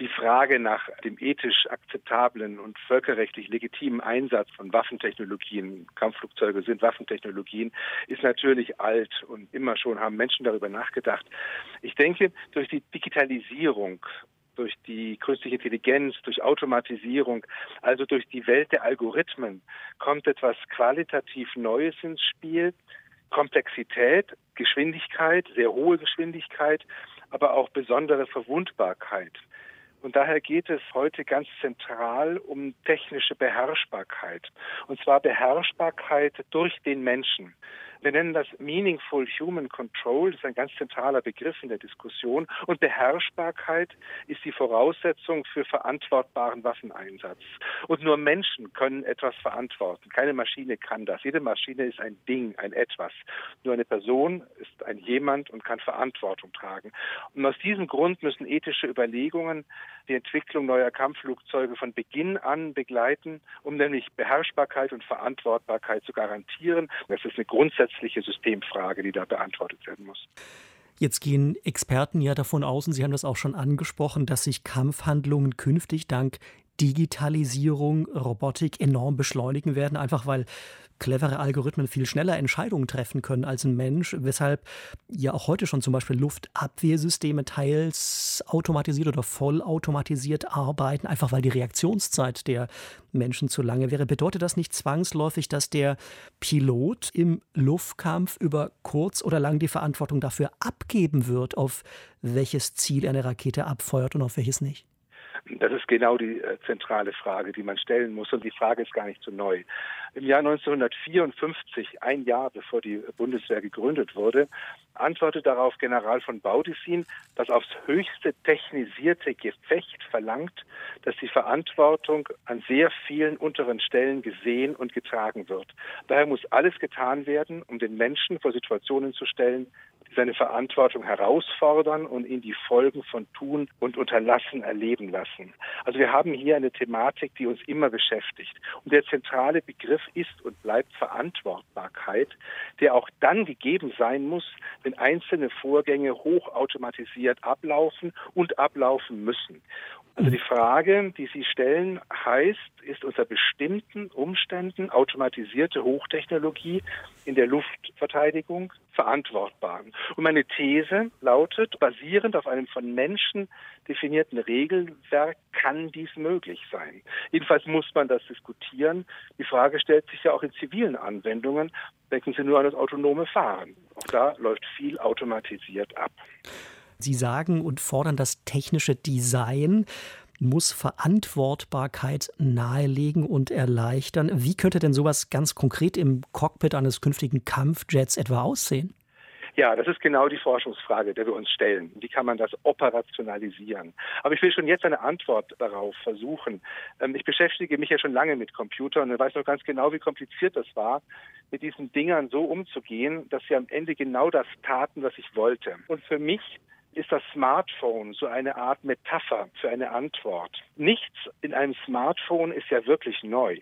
die Frage nach dem ethisch akzeptablen und völkerrechtlich legitimen Einsatz von Waffentechnologien, Kampfflugzeuge sind Waffentechnologien, ist natürlich alt und immer schon haben Menschen darüber nachgedacht. Ich denke, durch die Digitalisierung durch die künstliche Intelligenz, durch Automatisierung, also durch die Welt der Algorithmen, kommt etwas qualitativ Neues ins Spiel. Komplexität, Geschwindigkeit, sehr hohe Geschwindigkeit, aber auch besondere Verwundbarkeit. Und daher geht es heute ganz zentral um technische Beherrschbarkeit. Und zwar Beherrschbarkeit durch den Menschen. Wir nennen das Meaningful Human Control, das ist ein ganz zentraler Begriff in der Diskussion. Und Beherrschbarkeit ist die Voraussetzung für verantwortbaren Waffeneinsatz. Und nur Menschen können etwas verantworten. Keine Maschine kann das. Jede Maschine ist ein Ding, ein Etwas. Nur eine Person ist ein jemand und kann Verantwortung tragen. Und aus diesem Grund müssen ethische Überlegungen die Entwicklung neuer Kampfflugzeuge von Beginn an begleiten, um nämlich Beherrschbarkeit und Verantwortbarkeit zu garantieren. Das ist eine grundsätzliche Systemfrage, die da beantwortet werden muss. Jetzt gehen Experten ja davon aus, und Sie haben das auch schon angesprochen, dass sich Kampfhandlungen künftig dank Digitalisierung, Robotik enorm beschleunigen werden, einfach weil clevere Algorithmen viel schneller Entscheidungen treffen können als ein Mensch, weshalb ja auch heute schon zum Beispiel Luftabwehrsysteme teils automatisiert oder vollautomatisiert arbeiten, einfach weil die Reaktionszeit der Menschen zu lange wäre. Bedeutet das nicht zwangsläufig, dass der Pilot im Luftkampf über kurz oder lang die Verantwortung dafür abgeben wird, auf welches Ziel eine Rakete abfeuert und auf welches nicht? Das ist genau die äh, zentrale Frage, die man stellen muss. Und die Frage ist gar nicht so neu. Im Jahr 1954, ein Jahr bevor die Bundeswehr gegründet wurde, antwortet darauf General von Baudissin, dass aufs höchste technisierte Gefecht verlangt, dass die Verantwortung an sehr vielen unteren Stellen gesehen und getragen wird. Daher muss alles getan werden, um den Menschen vor Situationen zu stellen, seine Verantwortung herausfordern und ihn die Folgen von Tun und Unterlassen erleben lassen. Also wir haben hier eine Thematik, die uns immer beschäftigt. Und der zentrale Begriff ist und bleibt Verantwortbarkeit, der auch dann gegeben sein muss, wenn einzelne Vorgänge hochautomatisiert ablaufen und ablaufen müssen. Also die Frage, die Sie stellen, heißt, ist unter bestimmten Umständen automatisierte Hochtechnologie in der Luftverteidigung verantwortbar? Und meine These lautet, basierend auf einem von Menschen definierten Regelwerk kann dies möglich sein. Jedenfalls muss man das diskutieren. Die Frage stellt sich ja auch in zivilen Anwendungen. Denken Sie nur an das autonome Fahren. Auch da läuft viel automatisiert ab. Sie sagen und fordern das technische Design muss Verantwortbarkeit nahelegen und erleichtern. Wie könnte denn sowas ganz konkret im Cockpit eines künftigen Kampfjets etwa aussehen? Ja, das ist genau die Forschungsfrage, der wir uns stellen. Wie kann man das operationalisieren? Aber ich will schon jetzt eine Antwort darauf versuchen. Ähm, ich beschäftige mich ja schon lange mit Computern und weiß noch ganz genau, wie kompliziert das war, mit diesen Dingern so umzugehen, dass sie am Ende genau das taten, was ich wollte. Und für mich ist das Smartphone so eine Art Metapher für eine Antwort. Nichts in einem Smartphone ist ja wirklich neu.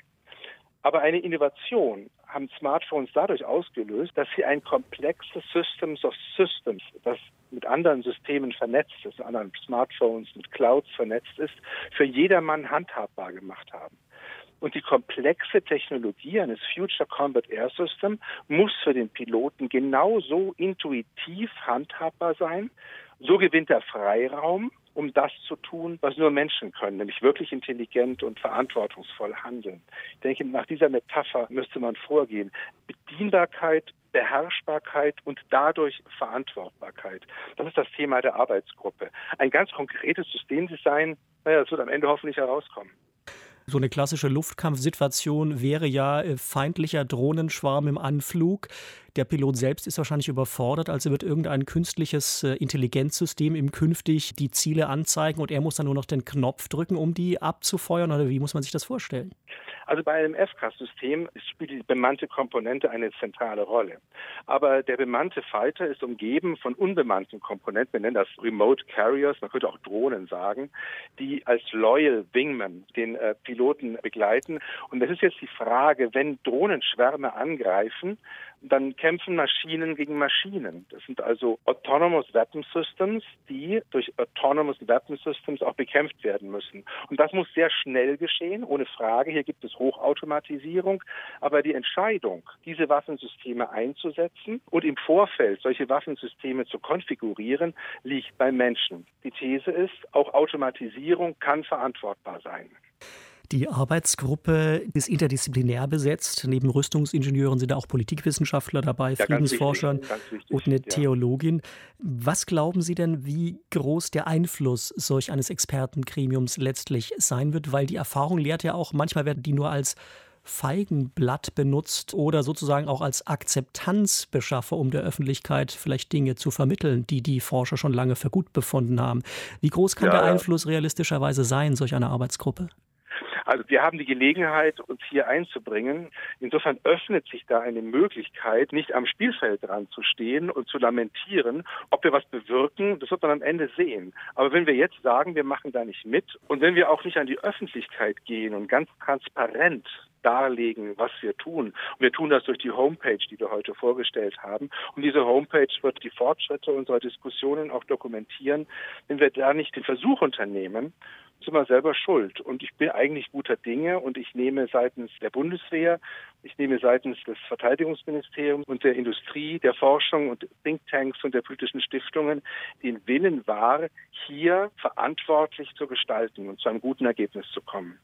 Aber eine Innovation haben Smartphones dadurch ausgelöst, dass sie ein komplexes Systems of Systems, das mit anderen Systemen vernetzt ist, anderen Smartphones, mit Clouds vernetzt ist, für jedermann handhabbar gemacht haben. Und die komplexe Technologie eines Future Combat Air System muss für den Piloten genauso intuitiv handhabbar sein, so gewinnt er Freiraum, um das zu tun, was nur Menschen können, nämlich wirklich intelligent und verantwortungsvoll handeln. Ich denke, nach dieser Metapher müsste man vorgehen. Bedienbarkeit, Beherrschbarkeit und dadurch Verantwortbarkeit. Das ist das Thema der Arbeitsgruppe. Ein ganz konkretes Systemdesign, naja, das wird am Ende hoffentlich herauskommen. So eine klassische Luftkampfsituation wäre ja äh, feindlicher Drohnenschwarm im Anflug. Der Pilot selbst ist wahrscheinlich überfordert, also wird irgendein künstliches äh, Intelligenzsystem ihm künftig die Ziele anzeigen und er muss dann nur noch den Knopf drücken, um die abzufeuern oder wie muss man sich das vorstellen? Also bei einem FCAS-System spielt die bemannte Komponente eine zentrale Rolle. Aber der bemannte Fighter ist umgeben von unbemannten Komponenten, wir nennen das Remote Carriers, man könnte auch Drohnen sagen, die als Loyal Wingman den äh, Piloten begleiten. Und das ist jetzt die Frage, wenn Drohnenschwärme angreifen, dann kämpfen Maschinen gegen Maschinen. Das sind also Autonomous Weapon Systems, die durch Autonomous Weapon Systems auch bekämpft werden müssen. Und das muss sehr schnell geschehen, ohne Frage. Hier gibt es Hochautomatisierung. Aber die Entscheidung, diese Waffensysteme einzusetzen und im Vorfeld solche Waffensysteme zu konfigurieren, liegt beim Menschen. Die These ist, auch Automatisierung kann verantwortbar sein. Die Arbeitsgruppe ist interdisziplinär besetzt. Neben Rüstungsingenieuren sind da auch Politikwissenschaftler dabei, ja, Friedensforschern wichtig, und eine ja. Theologin. Was glauben Sie denn, wie groß der Einfluss solch eines Expertengremiums letztlich sein wird? Weil die Erfahrung lehrt ja auch, manchmal werden die nur als Feigenblatt benutzt oder sozusagen auch als Akzeptanzbeschaffer, um der Öffentlichkeit vielleicht Dinge zu vermitteln, die die Forscher schon lange für gut befunden haben. Wie groß kann ja, der Einfluss realistischerweise sein, solch einer Arbeitsgruppe? Also wir haben die Gelegenheit, uns hier einzubringen. Insofern öffnet sich da eine Möglichkeit, nicht am Spielfeld dran zu stehen und zu lamentieren, ob wir was bewirken, das wird man am Ende sehen. Aber wenn wir jetzt sagen, wir machen da nicht mit und wenn wir auch nicht an die Öffentlichkeit gehen und ganz transparent darlegen, was wir tun. Und wir tun das durch die Homepage, die wir heute vorgestellt haben. Und diese Homepage wird die Fortschritte unserer Diskussionen auch dokumentieren. Wenn wir da nicht den Versuch unternehmen, sind wir selber schuld. Und ich bin eigentlich guter Dinge und ich nehme seitens der Bundeswehr, ich nehme seitens des Verteidigungsministeriums und der Industrie, der Forschung und Thinktanks und der politischen Stiftungen den Willen wahr, hier verantwortlich zu gestalten und zu einem guten Ergebnis zu kommen.